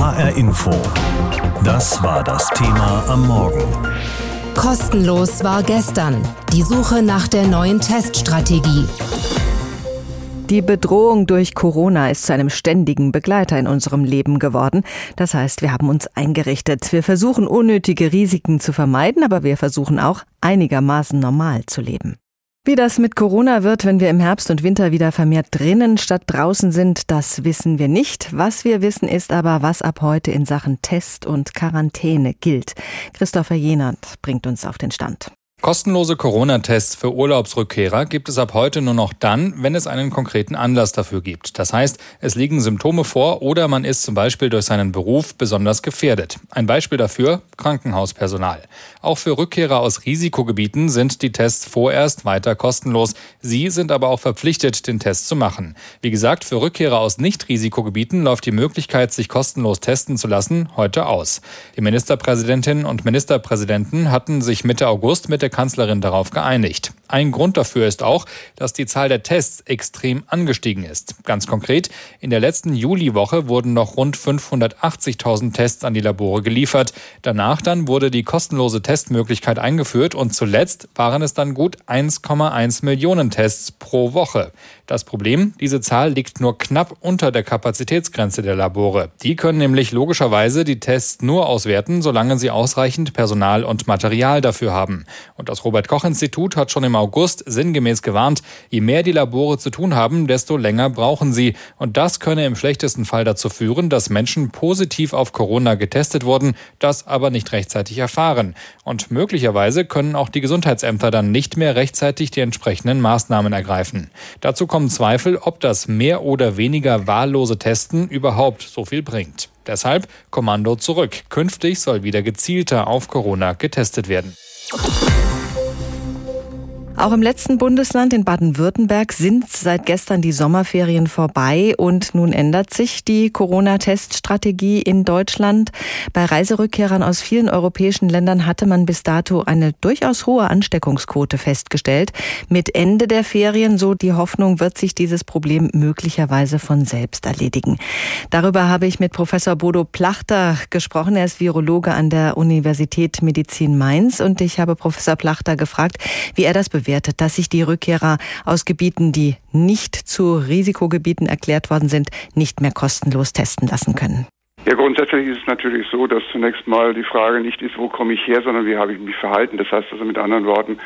HR Info. Das war das Thema am Morgen. Kostenlos war gestern die Suche nach der neuen Teststrategie. Die Bedrohung durch Corona ist zu einem ständigen Begleiter in unserem Leben geworden. Das heißt, wir haben uns eingerichtet. Wir versuchen unnötige Risiken zu vermeiden, aber wir versuchen auch einigermaßen normal zu leben. Wie das mit Corona wird, wenn wir im Herbst und Winter wieder vermehrt drinnen statt draußen sind, das wissen wir nicht. Was wir wissen ist aber, was ab heute in Sachen Test und Quarantäne gilt. Christopher Jenert bringt uns auf den Stand. Kostenlose Corona-Tests für Urlaubsrückkehrer gibt es ab heute nur noch dann, wenn es einen konkreten Anlass dafür gibt. Das heißt, es liegen Symptome vor oder man ist zum Beispiel durch seinen Beruf besonders gefährdet. Ein Beispiel dafür Krankenhauspersonal. Auch für Rückkehrer aus Risikogebieten sind die Tests vorerst weiter kostenlos. Sie sind aber auch verpflichtet, den Test zu machen. Wie gesagt, für Rückkehrer aus Nicht-Risikogebieten läuft die Möglichkeit, sich kostenlos testen zu lassen, heute aus. Die Ministerpräsidentinnen und Ministerpräsidenten hatten sich Mitte August mit der Kanzlerin darauf geeinigt. Ein Grund dafür ist auch, dass die Zahl der Tests extrem angestiegen ist. Ganz konkret, in der letzten Juliwoche wurden noch rund 580.000 Tests an die Labore geliefert. Danach dann wurde die kostenlose Testmöglichkeit eingeführt und zuletzt waren es dann gut 1,1 Millionen Tests pro Woche. Das Problem, diese Zahl liegt nur knapp unter der Kapazitätsgrenze der Labore. Die können nämlich logischerweise die Tests nur auswerten, solange sie ausreichend Personal und Material dafür haben. Und das Robert Koch Institut hat schon im August sinngemäß gewarnt, je mehr die Labore zu tun haben, desto länger brauchen sie. Und das könne im schlechtesten Fall dazu führen, dass Menschen positiv auf Corona getestet wurden, das aber nicht rechtzeitig erfahren. Und möglicherweise können auch die Gesundheitsämter dann nicht mehr rechtzeitig die entsprechenden Maßnahmen ergreifen. Dazu kommen Zweifel, ob das mehr oder weniger wahllose Testen überhaupt so viel bringt. Deshalb Kommando zurück. Künftig soll wieder gezielter auf Corona getestet werden. Auch im letzten Bundesland in Baden-Württemberg sind seit gestern die Sommerferien vorbei und nun ändert sich die Corona-Teststrategie in Deutschland. Bei Reiserückkehrern aus vielen europäischen Ländern hatte man bis dato eine durchaus hohe Ansteckungsquote festgestellt. Mit Ende der Ferien, so die Hoffnung, wird sich dieses Problem möglicherweise von selbst erledigen. Darüber habe ich mit Professor Bodo Plachter gesprochen. Er ist Virologe an der Universität Medizin Mainz und ich habe Professor Plachter gefragt, wie er das bewertet bewertet, dass sich die Rückkehrer aus Gebieten, die nicht zu Risikogebieten erklärt worden sind, nicht mehr kostenlos testen lassen können. Ja, grundsätzlich ist es natürlich so, dass zunächst mal die Frage nicht ist, wo komme ich her, sondern wie habe ich mich verhalten. Das heißt also mit anderen Worten,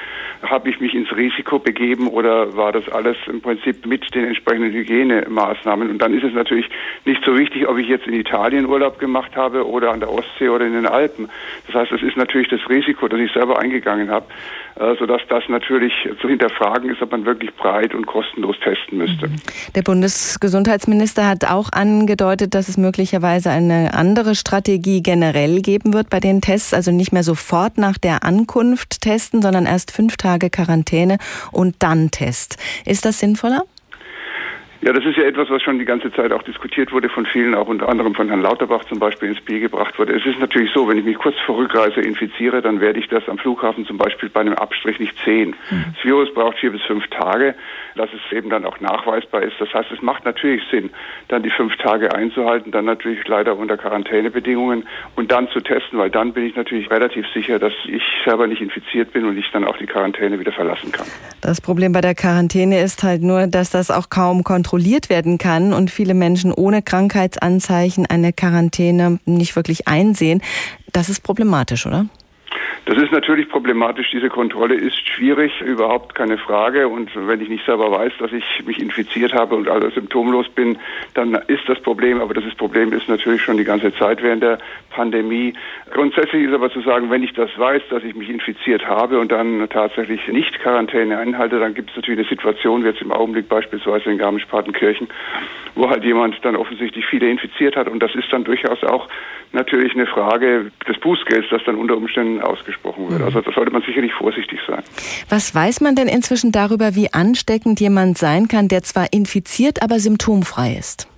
habe ich mich ins Risiko begeben oder war das alles im Prinzip mit den entsprechenden Hygienemaßnahmen? Und dann ist es natürlich nicht so wichtig, ob ich jetzt in Italien Urlaub gemacht habe oder an der Ostsee oder in den Alpen. Das heißt, es ist natürlich das Risiko, das ich selber eingegangen habe, sodass das natürlich zu hinterfragen ist, ob man wirklich breit und kostenlos testen müsste. Der Bundesgesundheitsminister hat auch angedeutet, dass es möglicherweise ein eine andere Strategie generell geben wird bei den Tests, also nicht mehr sofort nach der Ankunft testen, sondern erst fünf Tage Quarantäne und dann Test. Ist das sinnvoller? Ja, das ist ja etwas, was schon die ganze Zeit auch diskutiert wurde von vielen, auch unter anderem von Herrn Lauterbach zum Beispiel ins Spiel gebracht wurde. Es ist natürlich so, wenn ich mich kurz vor Rückreise infiziere, dann werde ich das am Flughafen zum Beispiel bei einem Abstrich nicht sehen. Mhm. Das Virus braucht vier bis fünf Tage, dass es eben dann auch nachweisbar ist. Das heißt, es macht natürlich Sinn, dann die fünf Tage einzuhalten, dann natürlich leider unter Quarantänebedingungen und dann zu testen, weil dann bin ich natürlich relativ sicher, dass ich selber nicht infiziert bin und ich dann auch die Quarantäne wieder verlassen kann. Das Problem bei der Quarantäne ist halt nur, dass das auch kaum kontrolliert werden kann und viele Menschen ohne Krankheitsanzeichen eine Quarantäne nicht wirklich einsehen. Das ist problematisch, oder? Das ist natürlich problematisch. Diese Kontrolle ist schwierig, überhaupt keine Frage. Und wenn ich nicht selber weiß, dass ich mich infiziert habe und also symptomlos bin, dann ist das Problem. Aber das Problem ist natürlich schon die ganze Zeit während der Pandemie. Grundsätzlich ist aber zu sagen, wenn ich das weiß, dass ich mich infiziert habe und dann tatsächlich nicht Quarantäne einhalte, dann gibt es natürlich eine Situation, wie jetzt im Augenblick beispielsweise in Garmisch-Partenkirchen, wo halt jemand dann offensichtlich viele infiziert hat. Und das ist dann durchaus auch natürlich eine Frage des Bußgelds, das dann unter Umständen ausgesprochen wird. Also da sollte man sicherlich vorsichtig sein. Was weiß man denn inzwischen darüber, wie ansteckend jemand sein kann, der zwar infiziert, aber symptomfrei ist?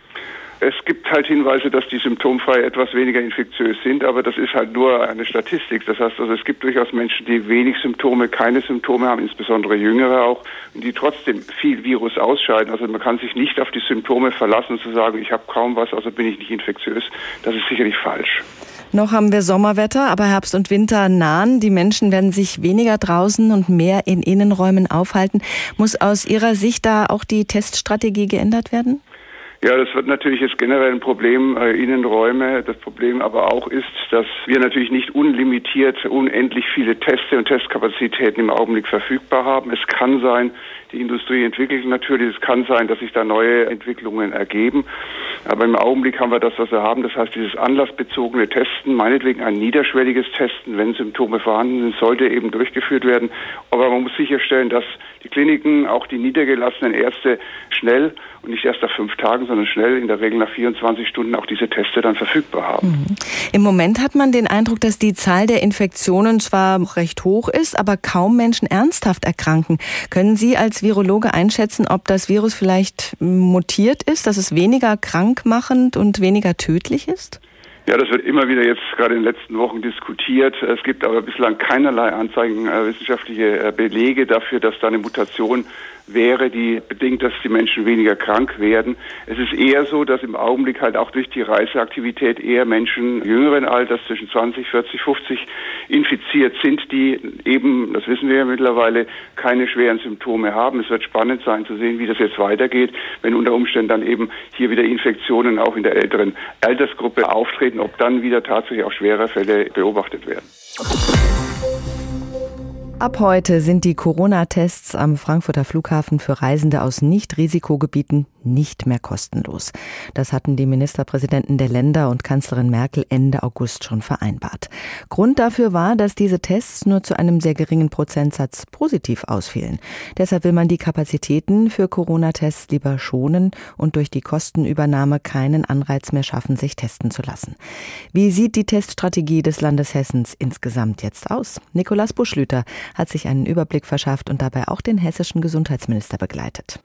Es gibt halt Hinweise, dass die symptomfrei etwas weniger infektiös sind, aber das ist halt nur eine Statistik. Das heißt also, es gibt durchaus Menschen, die wenig Symptome, keine Symptome haben, insbesondere Jüngere auch, die trotzdem viel Virus ausscheiden. Also man kann sich nicht auf die Symptome verlassen zu sagen, ich habe kaum was, also bin ich nicht infektiös. Das ist sicherlich falsch. Noch haben wir Sommerwetter, aber Herbst und Winter nahen. Die Menschen werden sich weniger draußen und mehr in Innenräumen aufhalten. Muss aus Ihrer Sicht da auch die Teststrategie geändert werden? Ja, das wird natürlich jetzt generell ein Problem, äh, Innenräume. Das Problem aber auch ist, dass wir natürlich nicht unlimitiert, unendlich viele Teste und Testkapazitäten im Augenblick verfügbar haben. Es kann sein, die Industrie entwickelt natürlich. Es kann sein, dass sich da neue Entwicklungen ergeben. Aber im Augenblick haben wir das, was wir haben. Das heißt, dieses anlassbezogene Testen, meinetwegen ein niederschwelliges Testen, wenn Symptome vorhanden sind, sollte eben durchgeführt werden. Aber man muss sicherstellen, dass die Kliniken, auch die niedergelassenen Ärzte schnell und nicht erst nach fünf Tagen, sondern schnell, in der Regel nach 24 Stunden auch diese Teste dann verfügbar haben. Mhm. Im Moment hat man den Eindruck, dass die Zahl der Infektionen zwar recht hoch ist, aber kaum Menschen ernsthaft erkranken. Können Sie als Virologe einschätzen, ob das Virus vielleicht mutiert ist, dass es weniger krankmachend und weniger tödlich ist? Ja, das wird immer wieder jetzt gerade in den letzten Wochen diskutiert. Es gibt aber bislang keinerlei Anzeigen, äh, wissenschaftliche äh, Belege dafür, dass da eine Mutation wäre, die bedingt, dass die Menschen weniger krank werden. Es ist eher so, dass im Augenblick halt auch durch die Reiseaktivität eher Menschen jüngeren Alters zwischen 20, 40, 50 infiziert sind, die eben, das wissen wir ja mittlerweile, keine schweren Symptome haben. Es wird spannend sein zu sehen, wie das jetzt weitergeht, wenn unter Umständen dann eben hier wieder Infektionen auch in der älteren Altersgruppe auftreten, ob dann wieder tatsächlich auch schwere Fälle beobachtet werden. Ab heute sind die Corona-Tests am Frankfurter Flughafen für Reisende aus Nicht-Risikogebieten nicht mehr kostenlos. Das hatten die Ministerpräsidenten der Länder und Kanzlerin Merkel Ende August schon vereinbart. Grund dafür war, dass diese Tests nur zu einem sehr geringen Prozentsatz positiv ausfielen. Deshalb will man die Kapazitäten für Corona-Tests lieber schonen und durch die Kostenübernahme keinen Anreiz mehr schaffen, sich testen zu lassen. Wie sieht die Teststrategie des Landes Hessens insgesamt jetzt aus? Nikolaus Buschlüter hat sich einen Überblick verschafft und dabei auch den hessischen Gesundheitsminister begleitet.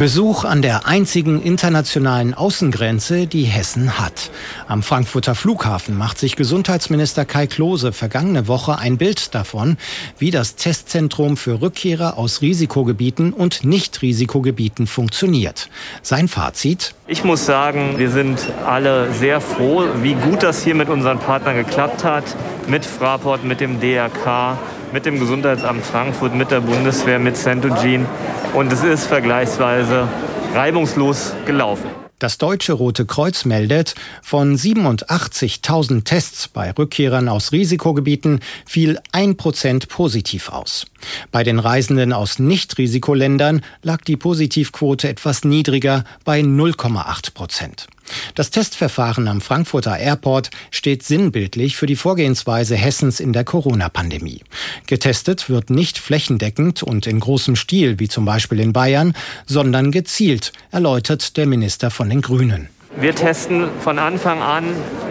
Besuch an der einzigen internationalen Außengrenze, die Hessen hat. Am Frankfurter Flughafen macht sich Gesundheitsminister Kai Klose vergangene Woche ein Bild davon, wie das Testzentrum für Rückkehrer aus Risikogebieten und Nicht-Risikogebieten funktioniert. Sein Fazit? Ich muss sagen, wir sind alle sehr froh, wie gut das hier mit unseren Partnern geklappt hat, mit Fraport, mit dem DRK mit dem Gesundheitsamt Frankfurt, mit der Bundeswehr, mit Centogene. Und es ist vergleichsweise reibungslos gelaufen. Das Deutsche Rote Kreuz meldet, von 87.000 Tests bei Rückkehrern aus Risikogebieten fiel ein Prozent positiv aus. Bei den Reisenden aus Nicht-Risikoländern lag die Positivquote etwas niedriger bei 0,8 Prozent. Das Testverfahren am Frankfurter Airport steht sinnbildlich für die Vorgehensweise Hessens in der Corona-Pandemie. Getestet wird nicht flächendeckend und in großem Stil, wie zum Beispiel in Bayern, sondern gezielt, erläutert der Minister von den Grünen. Wir testen von Anfang an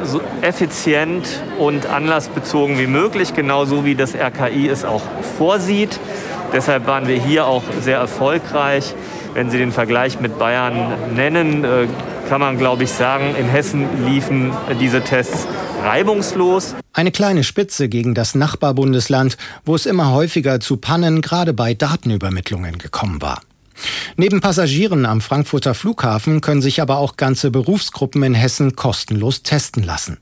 so effizient und anlassbezogen wie möglich, genauso wie das RKI es auch vorsieht. Deshalb waren wir hier auch sehr erfolgreich. Wenn Sie den Vergleich mit Bayern nennen, äh, kann man, glaube ich, sagen, in Hessen liefen diese Tests reibungslos. Eine kleine Spitze gegen das Nachbarbundesland, wo es immer häufiger zu Pannen gerade bei Datenübermittlungen gekommen war. Neben Passagieren am Frankfurter Flughafen können sich aber auch ganze Berufsgruppen in Hessen kostenlos testen lassen.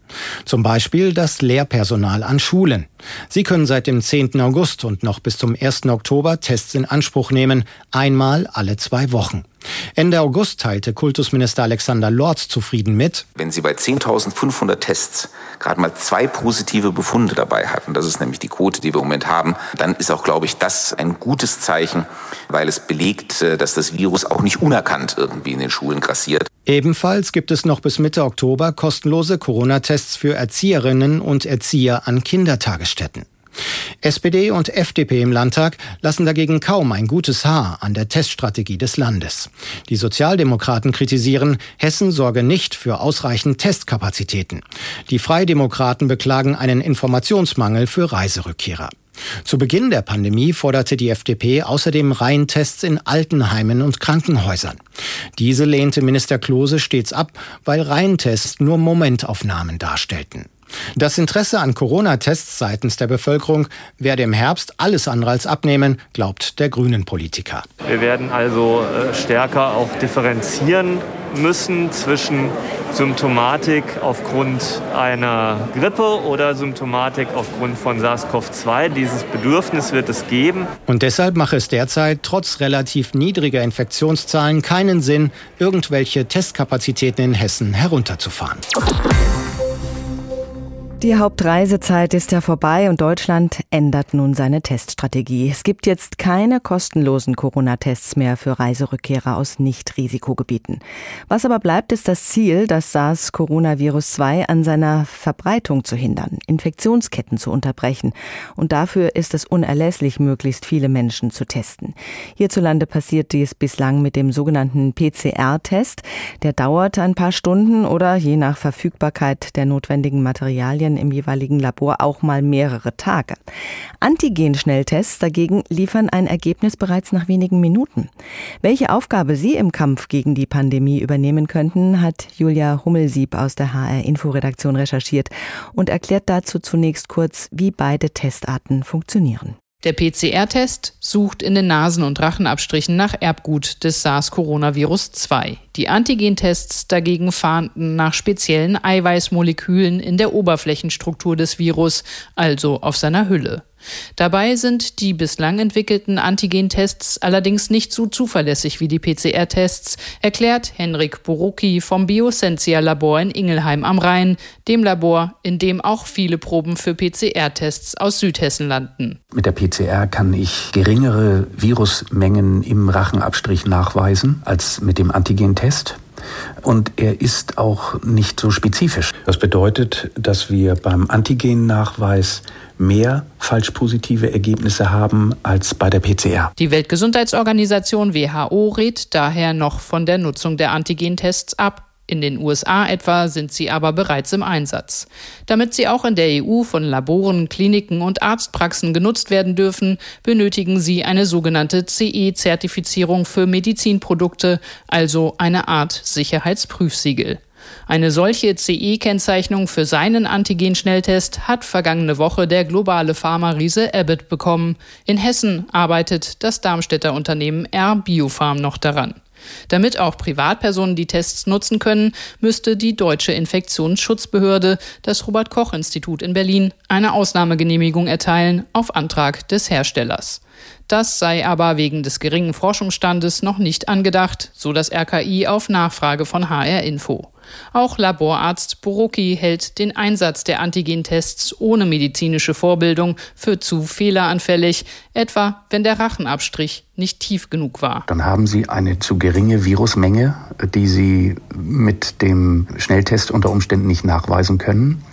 Zum Beispiel das Lehrpersonal an Schulen. Sie können seit dem 10. August und noch bis zum 1. Oktober Tests in Anspruch nehmen, einmal alle zwei Wochen. Ende August teilte Kultusminister Alexander Lorz zufrieden mit. Wenn Sie bei 10.500 Tests gerade mal zwei positive Befunde dabei hatten, das ist nämlich die Quote, die wir im Moment haben, dann ist auch, glaube ich, das ein gutes Zeichen, weil es belegt, äh, dass das Virus auch nicht unerkannt irgendwie in den Schulen grassiert. Ebenfalls gibt es noch bis Mitte Oktober kostenlose Corona-Tests für Erzieherinnen und Erzieher an Kindertagesstätten. SPD und FDP im Landtag lassen dagegen kaum ein gutes Haar an der Teststrategie des Landes. Die Sozialdemokraten kritisieren, Hessen sorge nicht für ausreichend Testkapazitäten. Die Freidemokraten beklagen einen Informationsmangel für Reiserückkehrer. Zu Beginn der Pandemie forderte die FDP außerdem Reihentests in Altenheimen und Krankenhäusern. Diese lehnte Minister Klose stets ab, weil Reihentests nur Momentaufnahmen darstellten. Das Interesse an Corona-Tests seitens der Bevölkerung werde im Herbst alles andere als abnehmen, glaubt der Grünen-Politiker. Wir werden also äh, stärker auch differenzieren müssen zwischen Symptomatik aufgrund einer Grippe oder Symptomatik aufgrund von SARS-CoV-2. Dieses Bedürfnis wird es geben. Und deshalb mache es derzeit trotz relativ niedriger Infektionszahlen keinen Sinn, irgendwelche Testkapazitäten in Hessen herunterzufahren. Die Hauptreisezeit ist ja vorbei und Deutschland ändert nun seine Teststrategie. Es gibt jetzt keine kostenlosen Corona-Tests mehr für Reiserückkehrer aus Nicht-Risikogebieten. Was aber bleibt, ist das Ziel, das SARS-Coronavirus-2 an seiner Verbreitung zu hindern, Infektionsketten zu unterbrechen. Und dafür ist es unerlässlich, möglichst viele Menschen zu testen. Hierzulande passiert dies bislang mit dem sogenannten PCR-Test. Der dauert ein paar Stunden oder je nach Verfügbarkeit der notwendigen Materialien Studien im jeweiligen Labor auch mal mehrere Tage. Antigen-Schnelltests dagegen liefern ein Ergebnis bereits nach wenigen Minuten. Welche Aufgabe Sie im Kampf gegen die Pandemie übernehmen könnten, hat Julia Hummelsieb aus der HR Inforedaktion recherchiert und erklärt dazu zunächst kurz, wie beide Testarten funktionieren. Der PCR-Test sucht in den Nasen- und Rachenabstrichen nach Erbgut des SARS-Coronavirus 2. Die Antigentests dagegen fahnden nach speziellen Eiweißmolekülen in der Oberflächenstruktur des Virus, also auf seiner Hülle. Dabei sind die bislang entwickelten Antigentests allerdings nicht so zuverlässig wie die PCR-Tests, erklärt Henrik Borucki vom Biosensia-Labor in Ingelheim am Rhein, dem Labor, in dem auch viele Proben für PCR-Tests aus Südhessen landen. Mit der PCR kann ich geringere Virusmengen im Rachenabstrich nachweisen als mit dem Antigentest und er ist auch nicht so spezifisch. Das bedeutet, dass wir beim Antigennachweis mehr falsch positive Ergebnisse haben als bei der PCR. Die Weltgesundheitsorganisation WHO rät daher noch von der Nutzung der Antigentests ab. In den USA etwa sind sie aber bereits im Einsatz. Damit sie auch in der EU von Laboren, Kliniken und Arztpraxen genutzt werden dürfen, benötigen sie eine sogenannte CE-Zertifizierung für Medizinprodukte, also eine Art Sicherheitsprüfsiegel. Eine solche CE-Kennzeichnung für seinen Antigen-Schnelltest hat vergangene Woche der globale Pharma-Riese Abbott bekommen. In Hessen arbeitet das Darmstädter Unternehmen R Biopharm noch daran. Damit auch Privatpersonen die Tests nutzen können, müsste die deutsche Infektionsschutzbehörde, das Robert Koch Institut in Berlin, eine Ausnahmegenehmigung erteilen auf Antrag des Herstellers. Das sei aber wegen des geringen Forschungsstandes noch nicht angedacht, so das RKI auf Nachfrage von HR Info. Auch Laborarzt Boroki hält den Einsatz der Antigentests ohne medizinische Vorbildung für zu fehleranfällig, etwa wenn der Rachenabstrich nicht tief genug war. Dann haben Sie eine zu geringe Virusmenge, die Sie mit dem Schnelltest unter Umständen nicht nachweisen können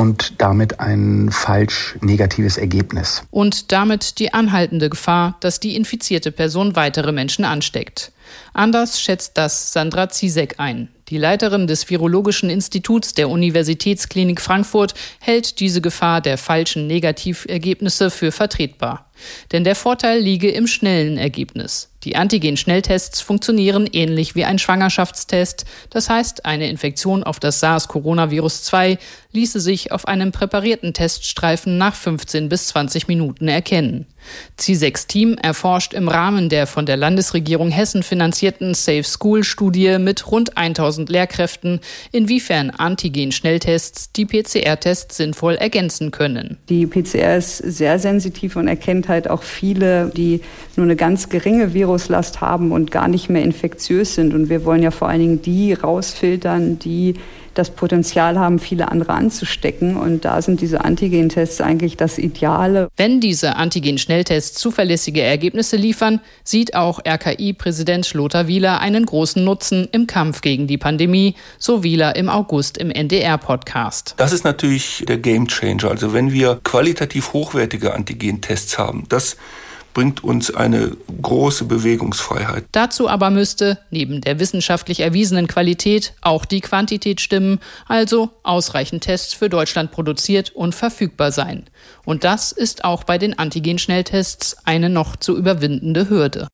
und damit ein falsch negatives Ergebnis. Und damit die anhaltende Gefahr, dass die infizierte Person weitere Menschen ansteckt. Anders schätzt das Sandra Zizek ein. Die Leiterin des Virologischen Instituts der Universitätsklinik Frankfurt hält diese Gefahr der falschen Negativergebnisse für vertretbar. Denn der Vorteil liege im schnellen Ergebnis. Die Antigen-Schnelltests funktionieren ähnlich wie ein Schwangerschaftstest. Das heißt, eine Infektion auf das SARS-Coronavirus 2 ließe sich auf einem präparierten Teststreifen nach 15 bis 20 Minuten erkennen. C6-Team erforscht im Rahmen der von der Landesregierung Hessen finanzierten Safe School Studie mit rund 1000 Lehrkräften, inwiefern Antigen-Schnelltests die PCR-Tests sinnvoll ergänzen können. Die PCR ist sehr sensitiv und erkennt halt auch viele, die nur eine ganz geringe Viruslast haben und gar nicht mehr infektiös sind. Und wir wollen ja vor allen Dingen die rausfiltern, die das Potenzial haben, viele andere anzustecken. Und da sind diese Antigen-Tests eigentlich das Ideale. Wenn diese Antigen-Schnelltests zuverlässige Ergebnisse liefern, sieht auch RKI-Präsident Lothar Wieler einen großen Nutzen im Kampf gegen die Pandemie, so Wieler im August im NDR-Podcast. Das ist natürlich der Gamechanger. Also wenn wir qualitativ hochwertige Antigen-Tests haben, das bringt uns eine große Bewegungsfreiheit. Dazu aber müsste, neben der wissenschaftlich erwiesenen Qualität, auch die Quantität stimmen, also ausreichend Tests für Deutschland produziert und verfügbar sein. Und das ist auch bei den Antigen-Schnelltests eine noch zu überwindende Hürde.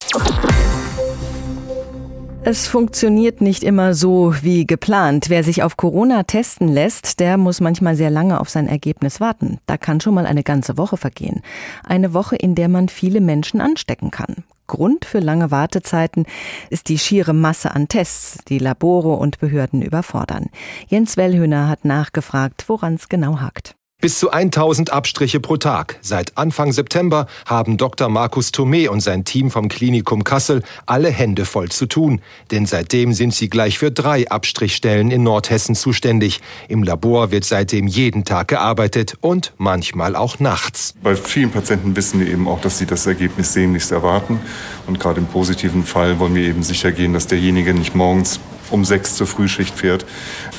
Es funktioniert nicht immer so wie geplant. Wer sich auf Corona testen lässt, der muss manchmal sehr lange auf sein Ergebnis warten. Da kann schon mal eine ganze Woche vergehen. Eine Woche, in der man viele Menschen anstecken kann. Grund für lange Wartezeiten ist die schiere Masse an Tests, die Labore und Behörden überfordern. Jens Wellhöhner hat nachgefragt, woran es genau hakt. Bis zu 1000 Abstriche pro Tag. Seit Anfang September haben Dr. Markus Thomé und sein Team vom Klinikum Kassel alle Hände voll zu tun. Denn seitdem sind sie gleich für drei Abstrichstellen in Nordhessen zuständig. Im Labor wird seitdem jeden Tag gearbeitet und manchmal auch nachts. Bei vielen Patienten wissen wir eben auch, dass sie das Ergebnis sehnlichst erwarten. Und gerade im positiven Fall wollen wir eben sicher gehen, dass derjenige nicht morgens um sechs zur Frühschicht fährt.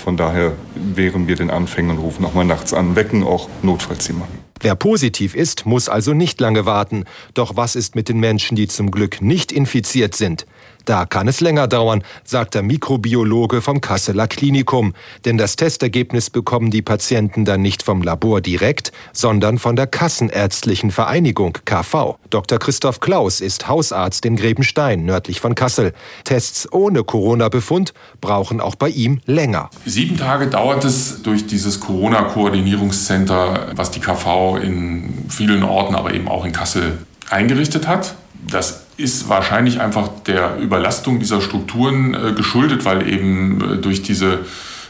Von daher wehren wir den Anfängen und rufen auch mal nachts an, wecken auch notfalls jemanden. Wer positiv ist, muss also nicht lange warten. Doch was ist mit den Menschen, die zum Glück nicht infiziert sind? Da kann es länger dauern, sagt der Mikrobiologe vom Kasseler Klinikum. Denn das Testergebnis bekommen die Patienten dann nicht vom Labor direkt, sondern von der Kassenärztlichen Vereinigung KV. Dr. Christoph Klaus ist Hausarzt in Grebenstein, nördlich von Kassel. Tests ohne Corona-Befund brauchen auch bei ihm länger. Sieben Tage dauert es durch dieses Corona-Koordinierungscenter, was die KV in vielen Orten, aber eben auch in Kassel eingerichtet hat. Das ist wahrscheinlich einfach der Überlastung dieser Strukturen äh, geschuldet, weil eben äh, durch diese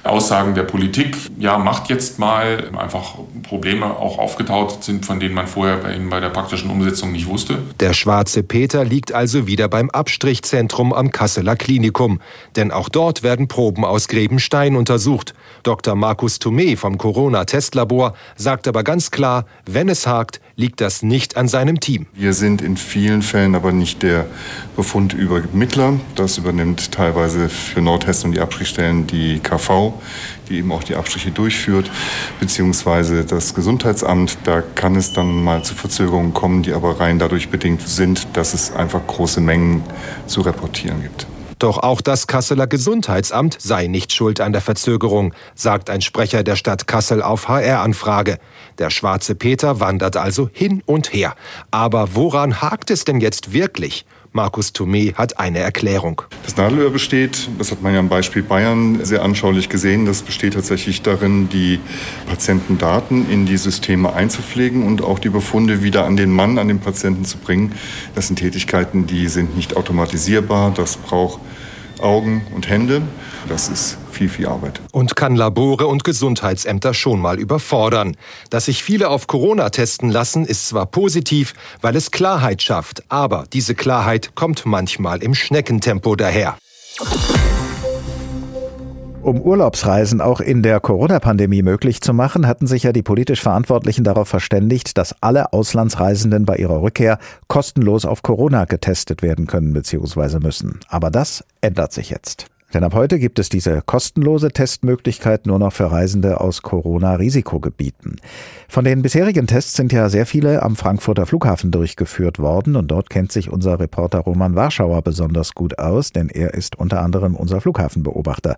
Aussagen der Politik, ja, macht jetzt mal einfach Probleme auch aufgetaucht sind, von denen man vorher bei Ihnen bei der praktischen Umsetzung nicht wusste. Der schwarze Peter liegt also wieder beim Abstrichzentrum am Kasseler Klinikum. Denn auch dort werden Proben aus Grebenstein untersucht. Dr. Markus Thomé vom Corona-Testlabor sagt aber ganz klar, wenn es hakt, liegt das nicht an seinem Team. Wir sind in vielen Fällen aber nicht der Befundübermittler. Das übernimmt teilweise für Nordhessen und die Abstrichstellen die KV, die eben auch die Abstriche durchführt, beziehungsweise das Gesundheitsamt. Da kann es dann mal zu Verzögerungen kommen, die aber rein dadurch bedingt sind, dass es einfach große Mengen zu reportieren gibt. Doch auch das Kasseler Gesundheitsamt sei nicht schuld an der Verzögerung, sagt ein Sprecher der Stadt Kassel auf HR-Anfrage. Der schwarze Peter wandert also hin und her. Aber woran hakt es denn jetzt wirklich? Markus Thomé hat eine Erklärung. Das Nadelöhr besteht, das hat man ja am Beispiel Bayern sehr anschaulich gesehen, das besteht tatsächlich darin, die Patientendaten in die Systeme einzupflegen und auch die Befunde wieder an den Mann, an den Patienten zu bringen. Das sind Tätigkeiten, die sind nicht automatisierbar, das braucht Augen und Hände. Das ist viel, viel Arbeit. Und kann Labore und Gesundheitsämter schon mal überfordern. Dass sich viele auf Corona testen lassen, ist zwar positiv, weil es Klarheit schafft, aber diese Klarheit kommt manchmal im Schneckentempo daher. Um Urlaubsreisen auch in der Corona-Pandemie möglich zu machen, hatten sich ja die politisch Verantwortlichen darauf verständigt, dass alle Auslandsreisenden bei ihrer Rückkehr kostenlos auf Corona getestet werden können bzw. müssen. Aber das ändert sich jetzt. Denn ab heute gibt es diese kostenlose Testmöglichkeit nur noch für Reisende aus Corona-Risikogebieten. Von den bisherigen Tests sind ja sehr viele am Frankfurter Flughafen durchgeführt worden und dort kennt sich unser Reporter Roman Warschauer besonders gut aus, denn er ist unter anderem unser Flughafenbeobachter.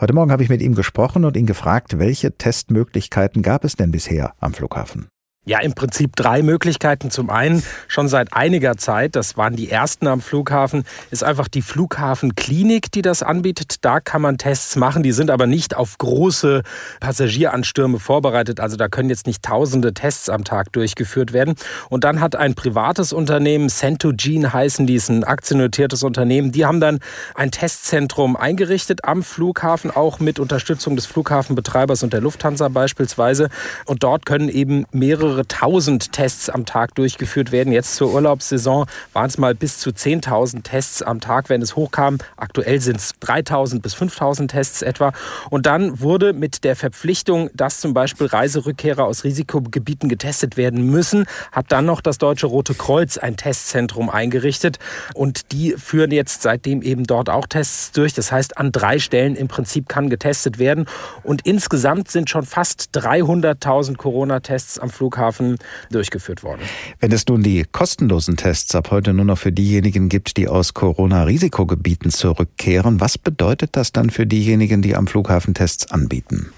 Heute Morgen habe ich mit ihm gesprochen und ihn gefragt, welche Testmöglichkeiten gab es denn bisher am Flughafen? Ja, im Prinzip drei Möglichkeiten. Zum einen schon seit einiger Zeit, das waren die ersten am Flughafen, ist einfach die Flughafenklinik, die das anbietet. Da kann man Tests machen, die sind aber nicht auf große Passagieranstürme vorbereitet. Also da können jetzt nicht tausende Tests am Tag durchgeführt werden. Und dann hat ein privates Unternehmen, Centogene heißen die, ist ein aktiennotiertes Unternehmen, die haben dann ein Testzentrum eingerichtet am Flughafen, auch mit Unterstützung des Flughafenbetreibers und der Lufthansa beispielsweise. Und dort können eben mehrere mehrere tausend Tests am Tag durchgeführt werden. Jetzt zur Urlaubssaison waren es mal bis zu 10.000 Tests am Tag, wenn es hochkam. Aktuell sind es 3.000 bis 5.000 Tests etwa. Und dann wurde mit der Verpflichtung, dass zum Beispiel Reiserückkehrer aus Risikogebieten getestet werden müssen, hat dann noch das Deutsche Rote Kreuz ein Testzentrum eingerichtet. Und die führen jetzt seitdem eben dort auch Tests durch. Das heißt, an drei Stellen im Prinzip kann getestet werden. Und insgesamt sind schon fast 300.000 Corona-Tests am Flughafen Flughafen durchgeführt worden. Wenn es nun die kostenlosen Tests ab heute nur noch für diejenigen gibt, die aus Corona-Risikogebieten zurückkehren, was bedeutet das dann für diejenigen, die am Flughafen Tests anbieten?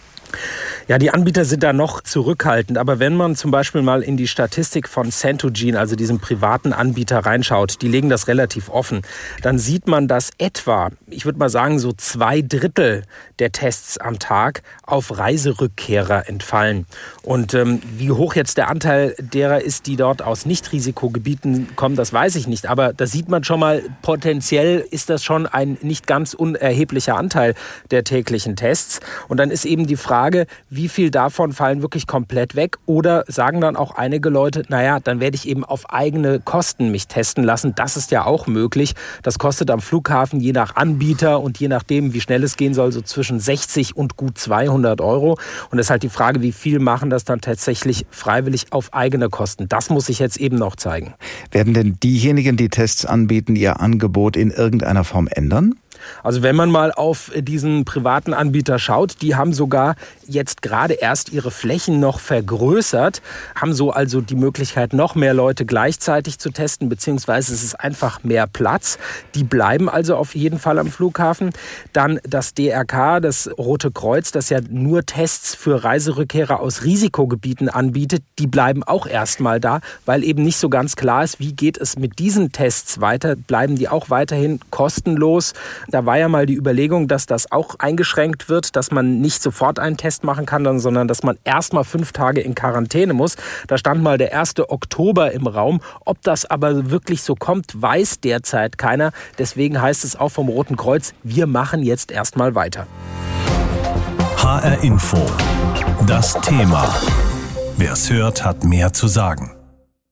Ja, die Anbieter sind da noch zurückhaltend. Aber wenn man zum Beispiel mal in die Statistik von Centogene, also diesem privaten Anbieter, reinschaut, die legen das relativ offen, dann sieht man, dass etwa, ich würde mal sagen, so zwei Drittel der Tests am Tag auf Reiserückkehrer entfallen. Und ähm, wie hoch jetzt der Anteil derer ist, die dort aus Nicht-Risikogebieten kommen, das weiß ich nicht. Aber da sieht man schon mal, potenziell ist das schon ein nicht ganz unerheblicher Anteil der täglichen Tests. Und dann ist eben die Frage, wie wie viel davon fallen wirklich komplett weg? Oder sagen dann auch einige Leute, naja, dann werde ich eben auf eigene Kosten mich testen lassen. Das ist ja auch möglich. Das kostet am Flughafen je nach Anbieter und je nachdem, wie schnell es gehen soll, so zwischen 60 und gut 200 Euro. Und es ist halt die Frage, wie viel machen das dann tatsächlich freiwillig auf eigene Kosten? Das muss ich jetzt eben noch zeigen. Werden denn diejenigen, die Tests anbieten, ihr Angebot in irgendeiner Form ändern? Also wenn man mal auf diesen privaten Anbieter schaut, die haben sogar jetzt gerade erst ihre Flächen noch vergrößert, haben so also die Möglichkeit, noch mehr Leute gleichzeitig zu testen, beziehungsweise es ist einfach mehr Platz. Die bleiben also auf jeden Fall am Flughafen. Dann das DRK, das Rote Kreuz, das ja nur Tests für Reiserückkehrer aus Risikogebieten anbietet, die bleiben auch erstmal da, weil eben nicht so ganz klar ist, wie geht es mit diesen Tests weiter. Bleiben die auch weiterhin kostenlos? Da war ja mal die Überlegung, dass das auch eingeschränkt wird, dass man nicht sofort einen Test machen kann, sondern dass man erst mal fünf Tage in Quarantäne muss. Da stand mal der 1. Oktober im Raum. Ob das aber wirklich so kommt, weiß derzeit keiner. Deswegen heißt es auch vom Roten Kreuz, wir machen jetzt erst mal weiter. HR Info. Das Thema. Wer es hört, hat mehr zu sagen.